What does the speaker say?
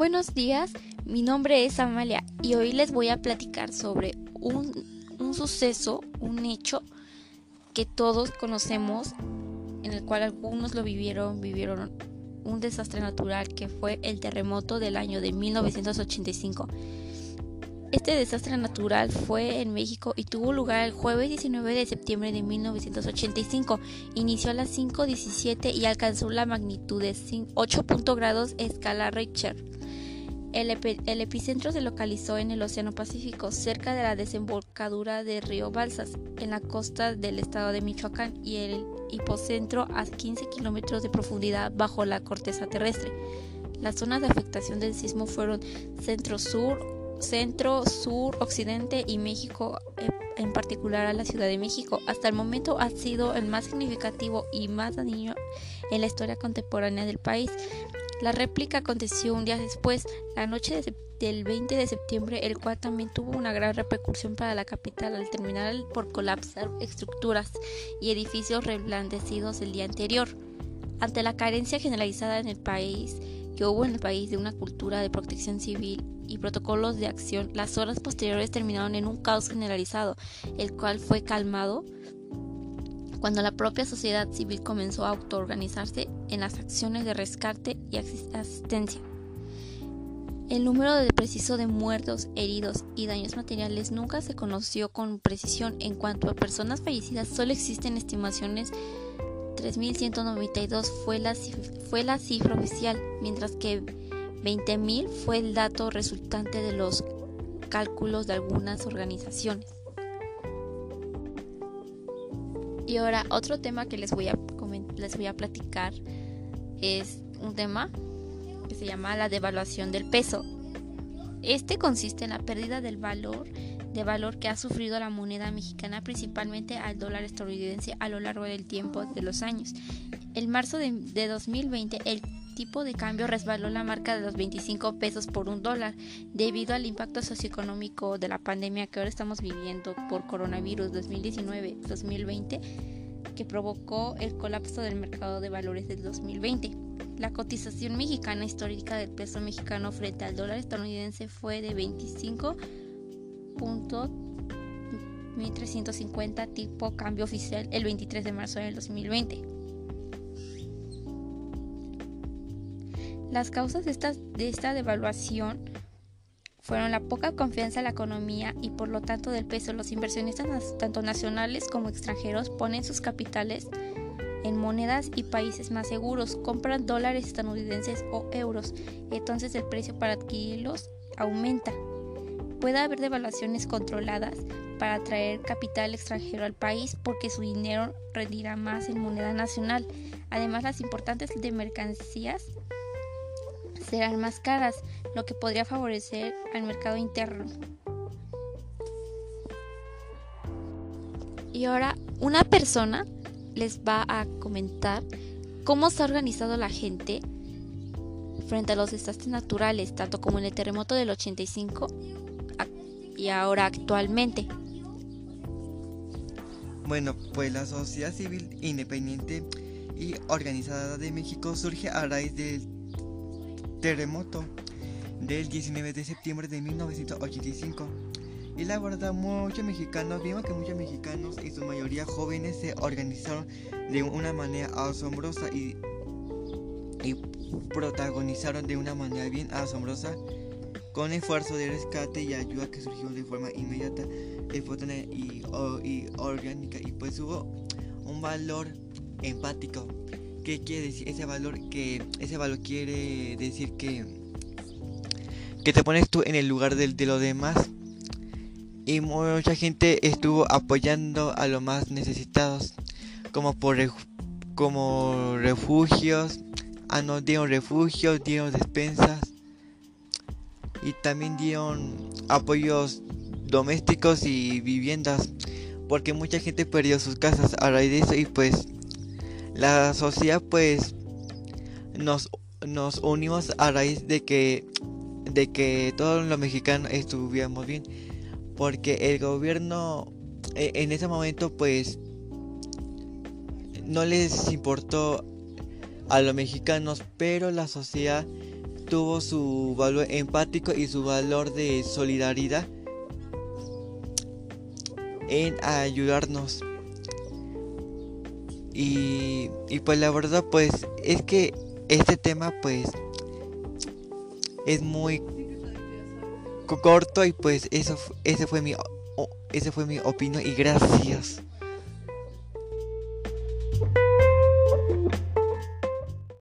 Buenos días, mi nombre es Amalia y hoy les voy a platicar sobre un, suceso, un hecho que todos conocemos, en el cual algunos lo vivieron, vivieron un desastre natural que fue el terremoto del año de 1985. Este desastre natural fue en México y tuvo lugar el jueves 19 de septiembre de 1985. Inició a las 5.17 y alcanzó la magnitud de 8 grados escala Richter. El, epicentro se localizó en el Océano Pacífico, cerca de la desembocadura del río Balsas, en la costa del estado de Michoacán, y el hipocentro a 15 kilómetros de profundidad bajo la corteza terrestre. Las zonas de afectación del sismo fueron centro-sur, centro, sur, occidente y México, en particular a la Ciudad de México. Hasta el momento ha sido el más significativo y más dañino en la historia contemporánea del país. La réplica aconteció un día después, la noche del 20 de septiembre, el cual también tuvo una gran repercusión para la capital al terminar por colapsar estructuras y edificios reblandecidos el día anterior. Ante la carencia generalizada en el país, que hubo en el país de una cultura de protección civil y protocolos de acción, las horas posteriores terminaron en un caos generalizado, el cual fue calmado cuando la propia sociedad civil comenzó a autoorganizarse en las acciones de rescate y asistencia. El número de preciso de muertos, heridos y daños materiales nunca se conoció con precisión. En cuanto a personas fallecidas, solo existen estimaciones 3.192 fue la, fue la cifra oficial, mientras que 20.000 fue el dato resultante de los cálculos de algunas organizaciones. Y ahora otro tema que les voy a les voy a platicar es un tema que se llama la devaluación del peso. Este consiste en la pérdida del valor de valor que ha sufrido la moneda mexicana, principalmente al dólar estadounidense a lo largo del tiempo de los años. En marzo de, 2020, el tipo de cambio resbaló la marca de los 25 pesos por un dólar debido al impacto socioeconómico de la pandemia que ahora estamos viviendo por coronavirus 2019-2020 que provocó el colapso del mercado de valores del 2020. La cotización mexicana histórica del peso mexicano frente al dólar estadounidense fue de 25 1350 tipo cambio oficial el 23 de marzo del 2020. Las causas de esta, de esta devaluación fueron la poca confianza en la economía y por lo tanto del peso. Los inversionistas tanto nacionales como extranjeros ponen sus capitales en monedas y países más seguros, compran dólares estadounidenses o euros, entonces el precio para adquirirlos aumenta. Puede haber devaluaciones controladas para atraer capital extranjero al país porque su dinero rendirá más en moneda nacional. Además, las importantes de mercancías serán más caras, lo que podría favorecer al mercado interno. Y ahora una persona les va a comentar cómo se ha organizado la gente frente a los desastres naturales, tanto como en el terremoto del 85 y ahora actualmente? Bueno, pues la sociedad civil independiente y organizada de México surge a raíz del terremoto del 19 de septiembre de 1985. Y la verdad, muchos mexicanos, vimos que muchos mexicanos y su mayoría jóvenes se organizaron de una manera asombrosa y, y protagonizaron de una manera bien asombrosa con esfuerzo de rescate y ayuda que surgió de forma inmediata, espontánea y, y, orgánica y pues hubo un valor empático. ¿Qué quiere decir ese valor? Que ese valor quiere decir que que te pones tú en el lugar de, de los demás y mucha gente estuvo apoyando a los más necesitados como por como refugios, ah no dieron refugios, dieron despensas y también dieron apoyos domésticos y viviendas porque mucha gente perdió sus casas a raíz de eso y pues la sociedad pues nos, nos unimos a raíz de que de que todos los mexicanos estuviéramos bien porque el gobierno e, en ese momento pues no les importó a los mexicanos pero la sociedad tuvo su valor empático y su valor de solidaridad en ayudarnos. Y, pues la verdad pues es que este tema pues es muy corto y pues eso ese fue mi ese fue mi opinión y gracias.